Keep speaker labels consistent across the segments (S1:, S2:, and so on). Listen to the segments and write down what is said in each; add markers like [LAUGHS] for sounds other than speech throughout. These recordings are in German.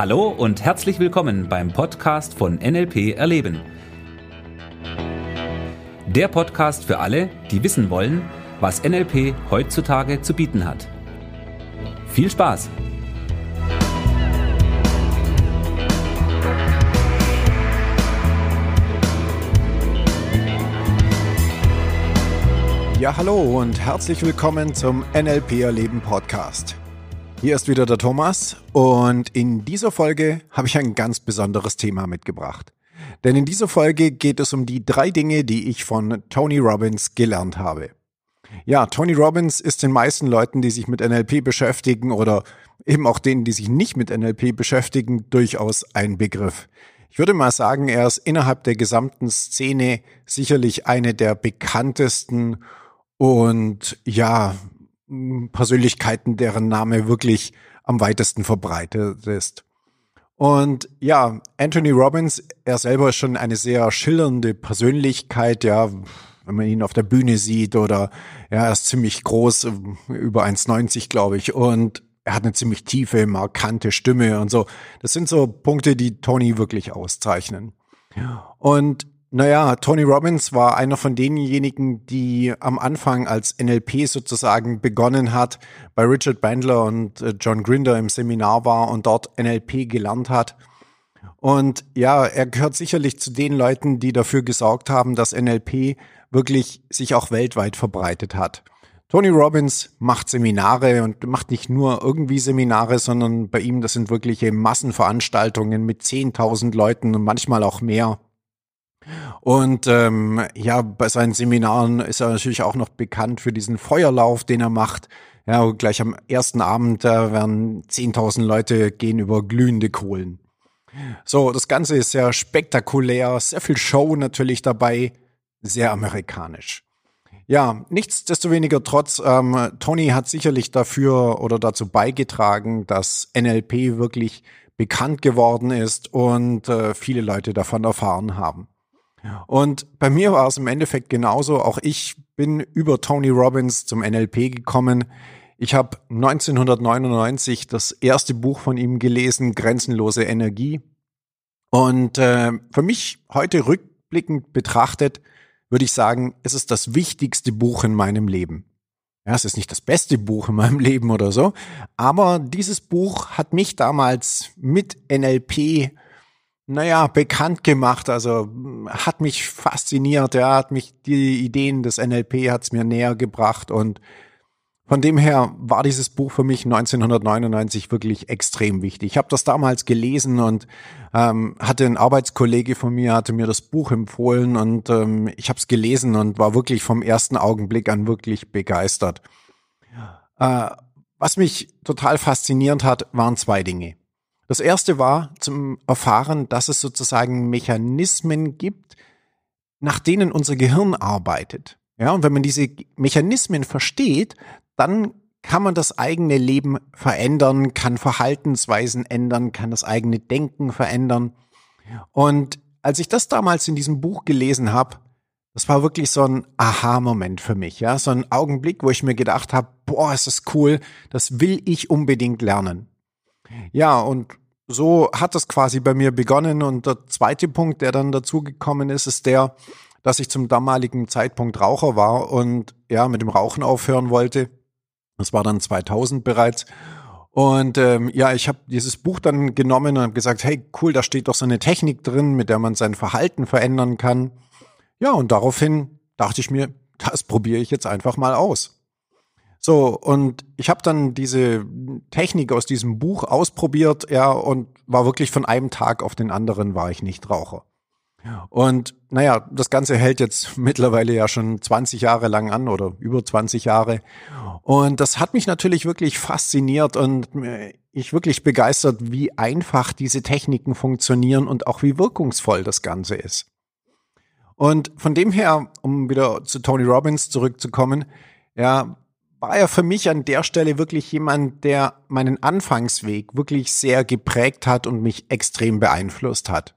S1: Hallo und herzlich willkommen beim Podcast von NLP Erleben. Der Podcast für alle, die wissen wollen, was NLP heutzutage zu bieten hat. Viel Spaß!
S2: Ja, hallo und herzlich willkommen zum NLP Erleben Podcast. Hier ist wieder der Thomas und in dieser Folge habe ich ein ganz besonderes Thema mitgebracht. Denn in dieser Folge geht es um die drei Dinge, die ich von Tony Robbins gelernt habe. Ja, Tony Robbins ist den meisten Leuten, die sich mit NLP beschäftigen oder eben auch denen, die sich nicht mit NLP beschäftigen, durchaus ein Begriff. Ich würde mal sagen, er ist innerhalb der gesamten Szene sicherlich eine der bekanntesten und ja, Persönlichkeiten, deren Name wirklich am weitesten verbreitet ist. Und ja, Anthony Robbins, er selber ist schon eine sehr schillernde Persönlichkeit, ja, wenn man ihn auf der Bühne sieht oder ja, er ist ziemlich groß, über 1,90 glaube ich und er hat eine ziemlich tiefe, markante Stimme und so. Das sind so Punkte, die Tony wirklich auszeichnen. Und naja, Tony Robbins war einer von denjenigen, die am Anfang als NLP sozusagen begonnen hat, bei Richard Bandler und äh, John Grinder im Seminar war und dort NLP gelernt hat. Und ja, er gehört sicherlich zu den Leuten, die dafür gesorgt haben, dass NLP wirklich sich auch weltweit verbreitet hat. Tony Robbins macht Seminare und macht nicht nur irgendwie Seminare, sondern bei ihm, das sind wirkliche Massenveranstaltungen mit 10.000 Leuten und manchmal auch mehr. Und ähm, ja, bei seinen Seminaren ist er natürlich auch noch bekannt für diesen Feuerlauf, den er macht. Ja, gleich am ersten Abend da werden 10.000 Leute gehen über glühende Kohlen. So, das Ganze ist sehr spektakulär, sehr viel Show natürlich dabei, sehr amerikanisch. Ja, nichtsdestoweniger trotz, ähm, Tony hat sicherlich dafür oder dazu beigetragen, dass NLP wirklich bekannt geworden ist und äh, viele Leute davon erfahren haben. Und bei mir war es im Endeffekt genauso. Auch ich bin über Tony Robbins zum NLP gekommen. Ich habe 1999 das erste Buch von ihm gelesen, Grenzenlose Energie. Und äh, für mich heute rückblickend betrachtet, würde ich sagen, es ist das wichtigste Buch in meinem Leben. Ja, es ist nicht das beste Buch in meinem Leben oder so, aber dieses Buch hat mich damals mit NLP naja, bekannt gemacht. Also hat mich fasziniert. Er ja, hat mich die Ideen des NLP hat's mir näher gebracht und von dem her war dieses Buch für mich 1999 wirklich extrem wichtig. Ich habe das damals gelesen und ähm, hatte ein Arbeitskollege von mir, hatte mir das Buch empfohlen und ähm, ich habe es gelesen und war wirklich vom ersten Augenblick an wirklich begeistert. Äh, was mich total faszinierend hat, waren zwei Dinge. Das erste war zum Erfahren, dass es sozusagen Mechanismen gibt, nach denen unser Gehirn arbeitet. Ja, und wenn man diese Mechanismen versteht, dann kann man das eigene Leben verändern, kann Verhaltensweisen ändern, kann das eigene Denken verändern. Und als ich das damals in diesem Buch gelesen habe, das war wirklich so ein Aha-Moment für mich, ja, so ein Augenblick, wo ich mir gedacht habe, boah, ist das cool, das will ich unbedingt lernen. Ja, und so hat es quasi bei mir begonnen. Und der zweite Punkt, der dann dazugekommen ist, ist der, dass ich zum damaligen Zeitpunkt Raucher war und ja, mit dem Rauchen aufhören wollte. Das war dann 2000 bereits. Und ähm, ja, ich habe dieses Buch dann genommen und habe gesagt, hey, cool, da steht doch so eine Technik drin, mit der man sein Verhalten verändern kann. Ja, und daraufhin dachte ich mir, das probiere ich jetzt einfach mal aus. So, und ich habe dann diese Technik aus diesem Buch ausprobiert, ja, und war wirklich von einem Tag auf den anderen war ich nicht Raucher. Und naja, das Ganze hält jetzt [LAUGHS] mittlerweile ja schon 20 Jahre lang an oder über 20 Jahre. Und das hat mich natürlich wirklich fasziniert und ich wirklich begeistert, wie einfach diese Techniken funktionieren und auch wie wirkungsvoll das Ganze ist. Und von dem her, um wieder zu Tony Robbins zurückzukommen, ja, war er für mich an der Stelle wirklich jemand, der meinen Anfangsweg wirklich sehr geprägt hat und mich extrem beeinflusst hat.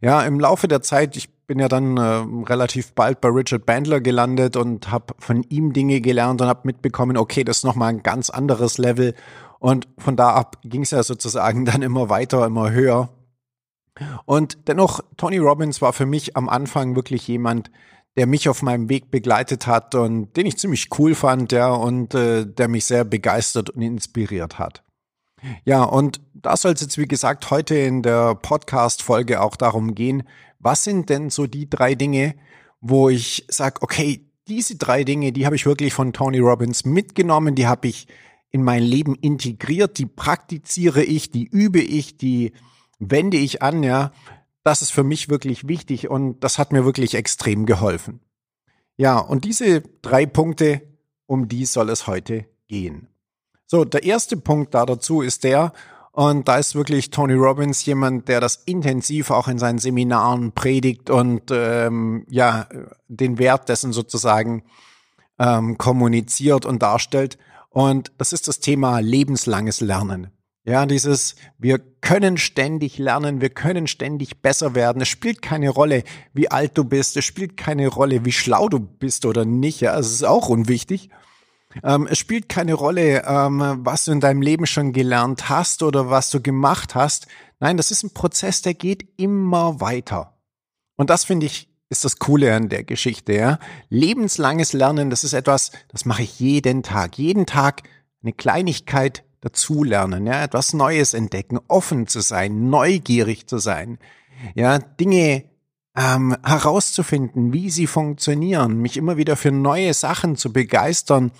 S2: Ja, im Laufe der Zeit, ich bin ja dann äh, relativ bald bei Richard Bandler gelandet und habe von ihm Dinge gelernt und habe mitbekommen, okay, das ist nochmal ein ganz anderes Level. Und von da ab ging es ja sozusagen [LAUGHS] dann immer weiter, immer höher. Und dennoch, Tony Robbins war für mich am Anfang wirklich jemand, der mich auf meinem Weg begleitet hat und den ich ziemlich cool fand, ja, und äh, der mich sehr begeistert und inspiriert hat. Ja, und da soll es jetzt, wie gesagt, heute in der Podcast-Folge auch darum gehen, was sind denn so die drei Dinge, wo ich sage, okay, diese drei Dinge, die habe ich wirklich von Tony Robbins mitgenommen, die habe ich in mein Leben integriert, die praktiziere ich, die übe ich, die wende ich an, ja. Das ist für mich wirklich wichtig und das hat mir wirklich extrem geholfen. Ja, und diese drei Punkte, um die soll es heute gehen. So, der erste Punkt da dazu ist der, und da ist wirklich Tony Robbins jemand, der das intensiv auch in seinen Seminaren predigt und ähm, ja den Wert dessen sozusagen ähm, kommuniziert und darstellt. Und das ist das Thema lebenslanges Lernen. Ja, dieses, wir können ständig lernen, wir können ständig besser werden. Es spielt keine Rolle, wie alt du bist, es spielt keine Rolle, wie schlau du bist oder nicht. Ja, es ist auch unwichtig. Ähm, es spielt keine Rolle, ähm, was du in deinem Leben schon gelernt hast oder was du gemacht hast. Nein, das ist ein Prozess, der geht immer weiter. Und das finde ich ist das Coole an der Geschichte. Ja? Lebenslanges Lernen, das ist etwas, das mache ich jeden Tag. Jeden Tag eine Kleinigkeit dazulernen, ja, etwas Neues entdecken, offen zu sein, neugierig zu sein, ja, Dinge ähm, herauszufinden, wie sie funktionieren, mich immer wieder für neue Sachen zu begeistern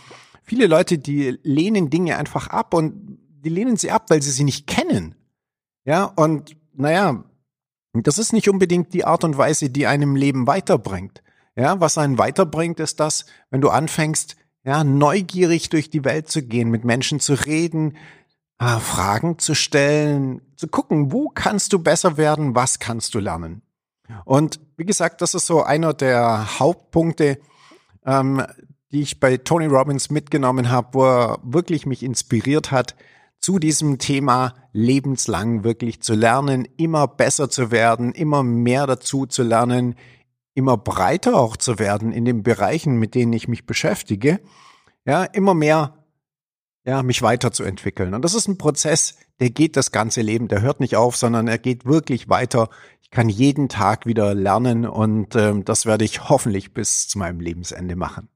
S2: viele Leute, die lehnen Dinge einfach ab und die lehnen sie ab, weil sie sie nicht kennen. Ja, und naja, das ist nicht unbedingt die Art und Weise, die einem Leben weiterbringt. Ja, was einen weiterbringt, ist das, wenn du anfängst, ja, neugierig durch die Welt zu gehen, mit Menschen zu reden, äh, Fragen zu stellen, zu gucken, wo kannst du besser werden, was kannst du lernen. Und wie gesagt, das ist so einer der Hauptpunkte, ähm, die ich bei Tony Robbins mitgenommen habe, wo er wirklich mich inspiriert hat, zu diesem Thema lebenslang wirklich zu lernen, immer besser zu werden, immer mehr dazu zu lernen, immer breiter auch zu werden in den Bereichen, mit denen ich mich beschäftige, ja, immer mehr, ja, mich weiterzuentwickeln. Und das ist ein Prozess, der geht das ganze Leben, der hört nicht auf, sondern er geht wirklich weiter. Ich kann jeden Tag wieder lernen und äh, das werde ich hoffentlich bis zu meinem Lebensende machen.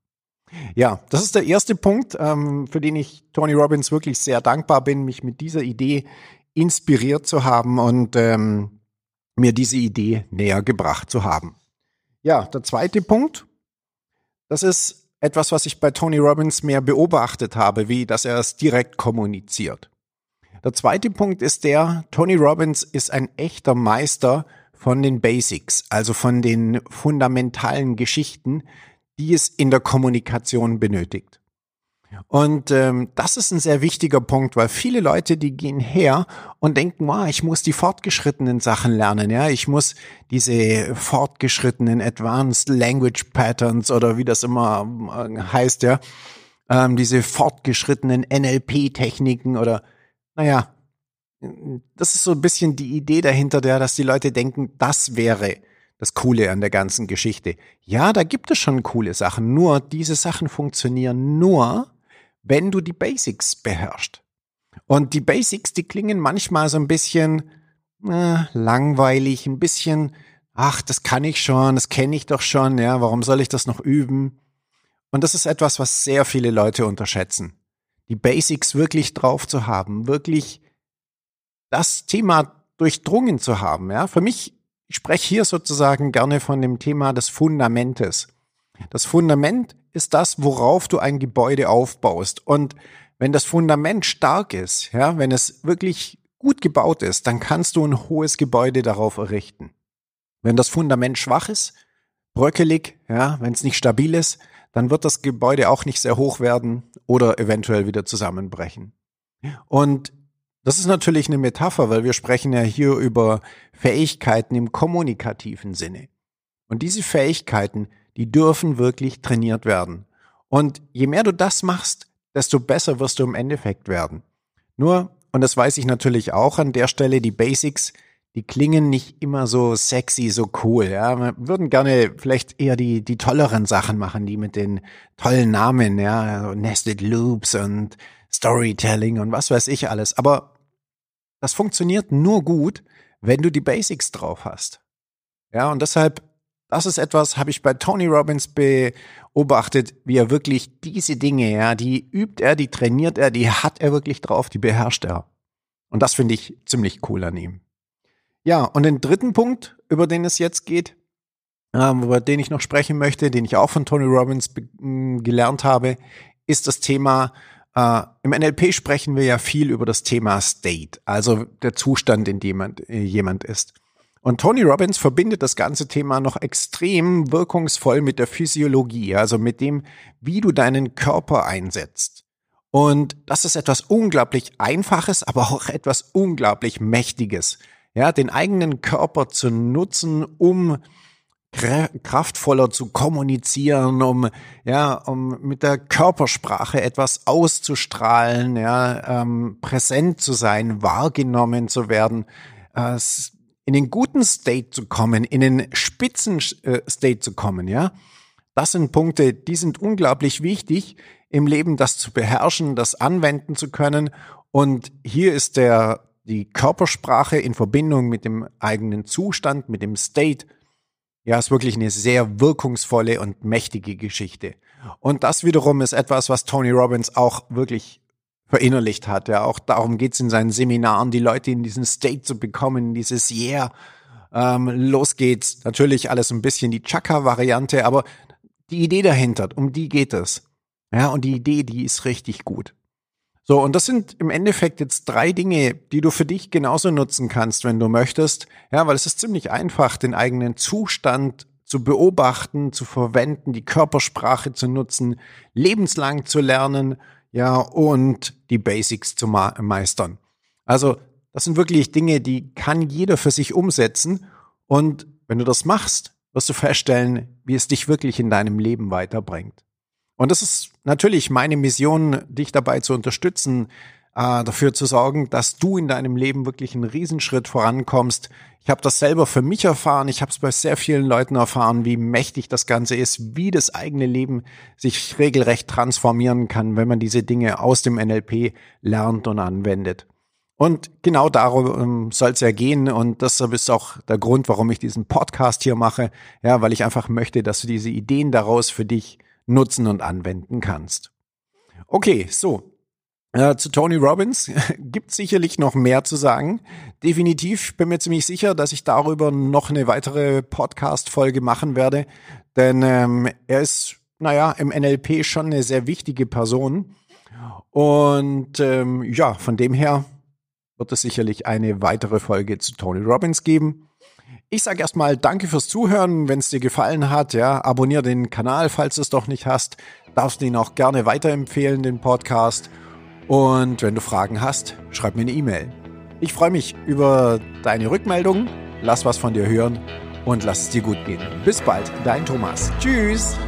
S2: Ja, das ist der erste Punkt, ähm, für den ich Tony Robbins wirklich sehr dankbar bin, mich mit dieser Idee inspiriert zu haben und ähm, mir diese Idee näher gebracht zu haben. Ja, der zweite Punkt, das ist etwas, was ich bei Tony Robbins mehr beobachtet habe, wie dass er es direkt kommuniziert. Der zweite Punkt ist der, Tony Robbins ist ein echter Meister von den Basics, also von den fundamentalen Geschichten, die es in der Kommunikation benötigt. Und ähm, das ist ein sehr wichtiger Punkt, weil viele Leute, die gehen her und denken, wow, ich muss die fortgeschrittenen Sachen lernen, ja, ich muss diese fortgeschrittenen Advanced Language Patterns oder wie das immer äh, heißt, ja, ähm, diese fortgeschrittenen NLP-Techniken oder, naja, das ist so ein bisschen die Idee dahinter, der, dass die Leute denken, das wäre das Coole an der ganzen Geschichte. Ja, da gibt es schon coole Sachen, nur diese Sachen funktionieren nur, wenn du die Basics beherrschst. Und die Basics, die klingen manchmal so ein bisschen äh, langweilig, ein bisschen, ach, das kann ich schon, das kenne ich doch schon, ja, warum soll ich das noch üben? Und das ist etwas, was sehr viele Leute unterschätzen. Die Basics wirklich drauf zu haben, wirklich das Thema durchdrungen zu haben, ja. Für mich ich spreche hier sozusagen gerne von dem Thema des Fundamentes. Das Fundament ist das, worauf du ein Gebäude aufbaust. Und wenn das Fundament stark ist, ja, wenn es wirklich gut gebaut ist, dann kannst du ein hohes Gebäude darauf errichten. Wenn das Fundament schwach ist, bröckelig, ja, wenn es nicht stabil ist, dann wird das Gebäude auch nicht sehr hoch werden oder eventuell wieder zusammenbrechen. Und das ist natürlich eine Metapher, weil wir sprechen ja hier über Fähigkeiten im kommunikativen Sinne. Und diese Fähigkeiten, die dürfen wirklich trainiert werden. Und je mehr du das machst, desto besser wirst du im Endeffekt werden. Nur, und das weiß ich natürlich auch an der Stelle, die Basics, die klingen nicht immer so sexy, so cool. Ja, wir würden gerne vielleicht eher die die tolleren Sachen machen, die mit den tollen Namen, ja, Nested Loops und Storytelling und was weiß ich alles. Aber das funktioniert nur gut, wenn du die Basics drauf hast. Ja, und deshalb, das ist etwas, habe ich bei Tony Robbins beobachtet, wie er wirklich diese Dinge, ja, die übt er, die trainiert er, die hat er wirklich drauf, die beherrscht er. Und das finde ich ziemlich cool an ihm. Ja, und den dritten Punkt, über den es jetzt geht, ähm, über den ich noch sprechen möchte, den ich auch von Tony Robbins gelernt habe, ist das Thema, äh, im NLP sprechen wir ja viel über das Thema State, also der Zustand, in dem jemand, äh, jemand ist. Und Tony Robbins verbindet das ganze Thema noch extrem wirkungsvoll mit der Physiologie, also mit dem, wie du deinen Körper einsetzt. Und das ist etwas unglaublich Einfaches, aber auch etwas unglaublich Mächtiges. Ja, den eigenen Körper zu nutzen, um kraftvoller zu kommunizieren, um ja, um mit der Körpersprache etwas auszustrahlen, ja, ähm, präsent zu sein, wahrgenommen zu werden, äh, in den guten State zu kommen, in den Spitzen äh, State zu kommen, ja. Das sind Punkte, die sind unglaublich wichtig im Leben, das zu beherrschen, das anwenden zu können. Und hier ist der die Körpersprache in Verbindung mit dem eigenen Zustand, mit dem State ja, ist wirklich eine sehr wirkungsvolle und mächtige Geschichte. Und das wiederum ist etwas, was Tony Robbins auch wirklich verinnerlicht hat. Ja, auch darum geht's in seinen Seminaren, die Leute in diesen State zu bekommen, dieses Yeah. Ähm, los geht's. Natürlich alles ein bisschen die Chaka-Variante, aber die Idee dahinter, um die geht es. Ja, und die Idee, die ist richtig gut. So, und das sind im Endeffekt jetzt drei Dinge, die du für dich genauso nutzen kannst, wenn du möchtest. Ja, weil es ist ziemlich einfach, den eigenen Zustand zu beobachten, zu verwenden, die Körpersprache zu nutzen, lebenslang zu lernen, ja, und die Basics zu meistern. Also, das sind wirklich Dinge, die kann jeder für sich umsetzen. Und wenn du das machst, wirst du feststellen, wie es dich wirklich in deinem Leben weiterbringt. Und das ist natürlich meine Mission, dich dabei zu unterstützen, äh, dafür zu sorgen, dass du in deinem Leben wirklich einen Riesenschritt vorankommst. Ich habe das selber für mich erfahren, ich habe es bei sehr vielen Leuten erfahren, wie mächtig das Ganze ist, wie das eigene Leben sich regelrecht transformieren kann, wenn man diese Dinge aus dem NLP lernt und anwendet. Und genau darum soll es ja gehen. Und das ist auch der Grund, warum ich diesen Podcast hier mache. Ja, weil ich einfach möchte, dass du diese Ideen daraus für dich nutzen und anwenden kannst. Okay, so. Äh, zu Tony Robbins [LAUGHS] gibt sicherlich noch mehr zu sagen. Definitiv bin mir ziemlich sicher, dass ich darüber noch eine weitere Podcast-Folge machen werde, denn ähm, er ist, naja, im NLP schon eine sehr wichtige Person. Und ähm, ja, von dem her wird es sicherlich eine weitere Folge zu Tony Robbins geben. Ich sage erstmal danke fürs Zuhören. Wenn es dir gefallen hat, ja, abonniere den Kanal, falls du es doch nicht hast. Darfst du ihn auch gerne weiterempfehlen, den Podcast. Und wenn du Fragen hast, schreib mir eine E-Mail. Ich freue mich über deine Rückmeldung. Lass was von dir hören und lass es dir gut gehen. Bis bald, dein Thomas. Tschüss.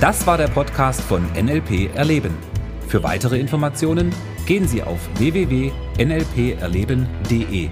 S1: Das war der Podcast von NLP Erleben. Für weitere Informationen gehen Sie auf www.nlperleben.de.